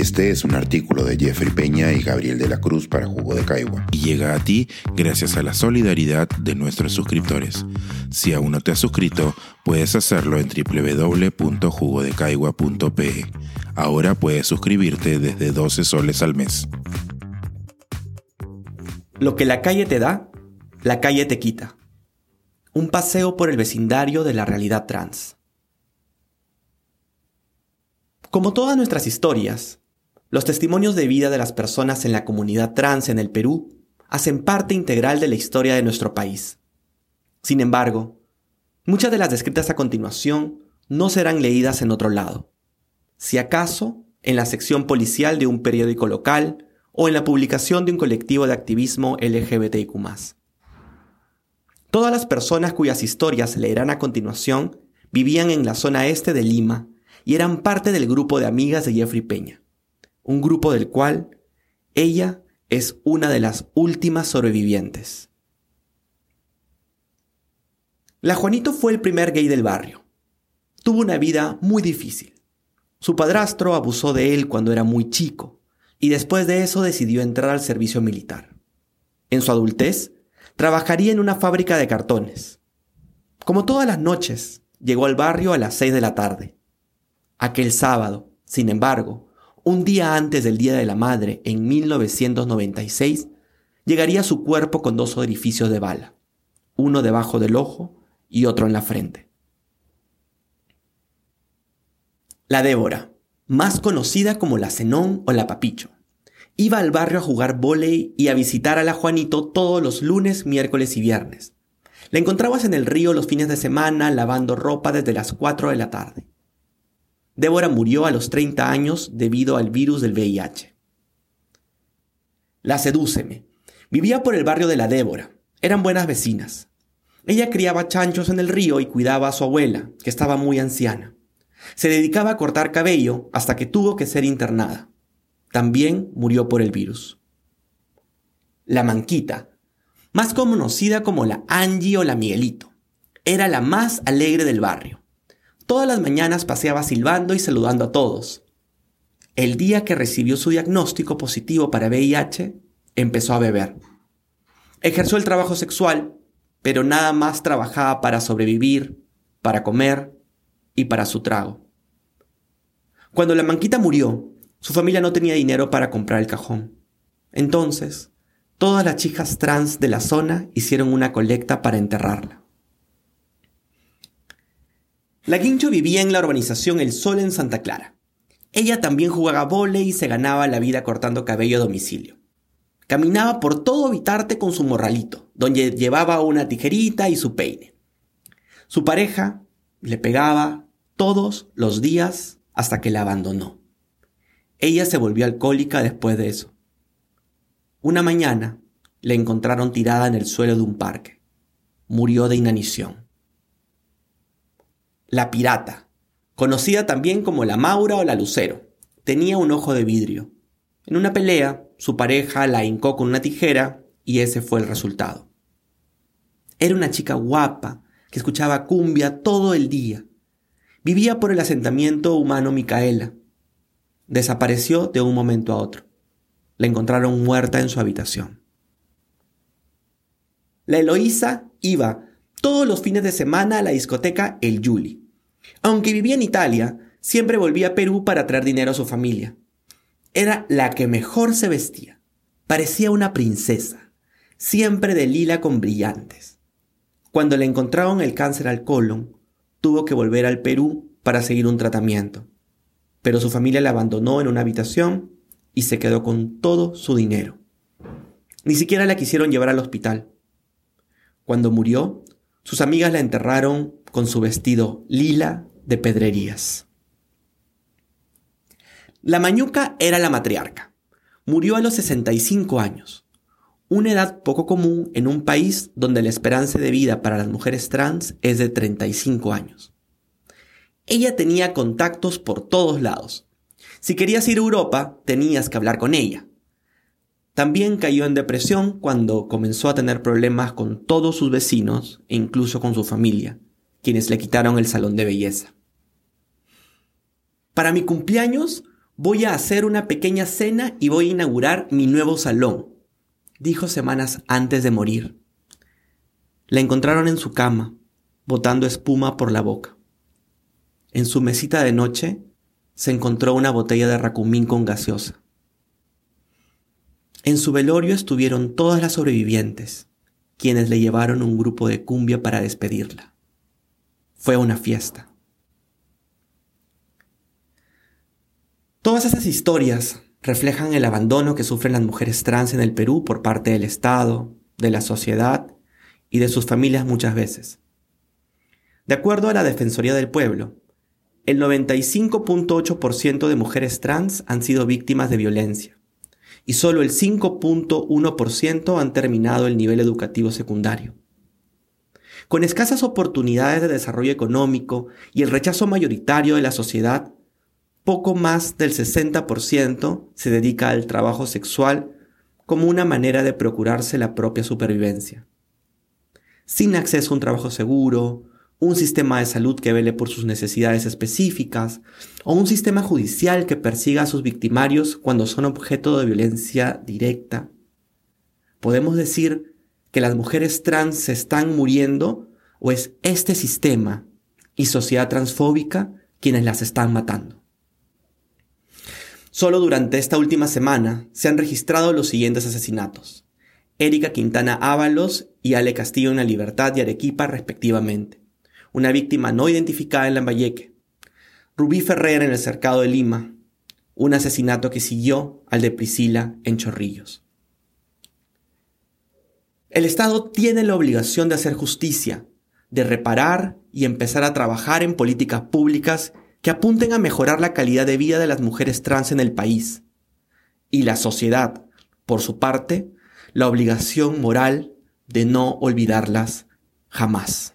Este es un artículo de Jeffrey Peña y Gabriel de la Cruz para Jugo de Caigua y llega a ti gracias a la solidaridad de nuestros suscriptores. Si aún no te has suscrito, puedes hacerlo en www.jugodecaigua.pe. Ahora puedes suscribirte desde 12 soles al mes. Lo que la calle te da, la calle te quita. Un paseo por el vecindario de la realidad trans. Como todas nuestras historias, los testimonios de vida de las personas en la comunidad trans en el Perú hacen parte integral de la historia de nuestro país. Sin embargo, muchas de las descritas a continuación no serán leídas en otro lado, si acaso en la sección policial de un periódico local o en la publicación de un colectivo de activismo LGBTIQ. Todas las personas cuyas historias leerán a continuación vivían en la zona este de Lima y eran parte del grupo de amigas de Jeffrey Peña, un grupo del cual ella es una de las últimas sobrevivientes. La Juanito fue el primer gay del barrio. Tuvo una vida muy difícil. Su padrastro abusó de él cuando era muy chico y después de eso decidió entrar al servicio militar. En su adultez, trabajaría en una fábrica de cartones. Como todas las noches, llegó al barrio a las seis de la tarde. Aquel sábado, sin embargo, un día antes del Día de la Madre, en 1996, llegaría su cuerpo con dos orificios de bala, uno debajo del ojo y otro en la frente. La Débora, más conocida como la Zenón o la Papicho, iba al barrio a jugar vóley y a visitar a la Juanito todos los lunes, miércoles y viernes. La encontrabas en el río los fines de semana lavando ropa desde las 4 de la tarde. Débora murió a los 30 años debido al virus del VIH. La Sedúceme. Vivía por el barrio de la Débora. Eran buenas vecinas. Ella criaba chanchos en el río y cuidaba a su abuela, que estaba muy anciana. Se dedicaba a cortar cabello hasta que tuvo que ser internada. También murió por el virus. La Manquita, más conocida como la Angie o la Miguelito, era la más alegre del barrio. Todas las mañanas paseaba silbando y saludando a todos. El día que recibió su diagnóstico positivo para VIH, empezó a beber. Ejerció el trabajo sexual, pero nada más trabajaba para sobrevivir, para comer y para su trago. Cuando la manquita murió, su familia no tenía dinero para comprar el cajón. Entonces, todas las chicas trans de la zona hicieron una colecta para enterrarla. La Guincho vivía en la urbanización El Sol en Santa Clara. Ella también jugaba vole y se ganaba la vida cortando cabello a domicilio. Caminaba por todo Vitarte con su morralito, donde llevaba una tijerita y su peine. Su pareja le pegaba todos los días hasta que la abandonó. Ella se volvió alcohólica después de eso. Una mañana la encontraron tirada en el suelo de un parque. Murió de inanición la pirata, conocida también como la Maura o la Lucero. Tenía un ojo de vidrio. En una pelea, su pareja la hincó con una tijera y ese fue el resultado. Era una chica guapa que escuchaba cumbia todo el día. Vivía por el asentamiento humano Micaela. Desapareció de un momento a otro. La encontraron muerta en su habitación. La Eloísa iba todos los fines de semana a la discoteca El Yuli. Aunque vivía en Italia, siempre volvía a Perú para traer dinero a su familia. Era la que mejor se vestía. Parecía una princesa, siempre de lila con brillantes. Cuando le encontraron el cáncer al colon, tuvo que volver al Perú para seguir un tratamiento. Pero su familia la abandonó en una habitación y se quedó con todo su dinero. Ni siquiera la quisieron llevar al hospital. Cuando murió, sus amigas la enterraron con su vestido lila de pedrerías. La Mañuca era la matriarca. Murió a los 65 años, una edad poco común en un país donde la esperanza de vida para las mujeres trans es de 35 años. Ella tenía contactos por todos lados. Si querías ir a Europa, tenías que hablar con ella. También cayó en depresión cuando comenzó a tener problemas con todos sus vecinos e incluso con su familia, quienes le quitaron el salón de belleza. Para mi cumpleaños Voy a hacer una pequeña cena y voy a inaugurar mi nuevo salón, dijo semanas antes de morir. La encontraron en su cama, botando espuma por la boca. En su mesita de noche se encontró una botella de racumín con gaseosa. En su velorio estuvieron todas las sobrevivientes, quienes le llevaron un grupo de cumbia para despedirla. Fue una fiesta. Todas esas historias reflejan el abandono que sufren las mujeres trans en el Perú por parte del Estado, de la sociedad y de sus familias muchas veces. De acuerdo a la Defensoría del Pueblo, el 95.8% de mujeres trans han sido víctimas de violencia y solo el 5.1% han terminado el nivel educativo secundario. Con escasas oportunidades de desarrollo económico y el rechazo mayoritario de la sociedad, poco más del 60% se dedica al trabajo sexual como una manera de procurarse la propia supervivencia. Sin acceso a un trabajo seguro, un sistema de salud que vele por sus necesidades específicas, o un sistema judicial que persiga a sus victimarios cuando son objeto de violencia directa. Podemos decir que las mujeres trans se están muriendo o es este sistema y sociedad transfóbica quienes las están matando. Solo durante esta última semana se han registrado los siguientes asesinatos. Erika Quintana Ábalos y Ale Castillo en la Libertad y Arequipa respectivamente. Una víctima no identificada en Lambayeque. Rubí Ferrer en el Cercado de Lima. Un asesinato que siguió al de Priscila en Chorrillos. El Estado tiene la obligación de hacer justicia, de reparar y empezar a trabajar en políticas públicas que apunten a mejorar la calidad de vida de las mujeres trans en el país. Y la sociedad, por su parte, la obligación moral de no olvidarlas jamás.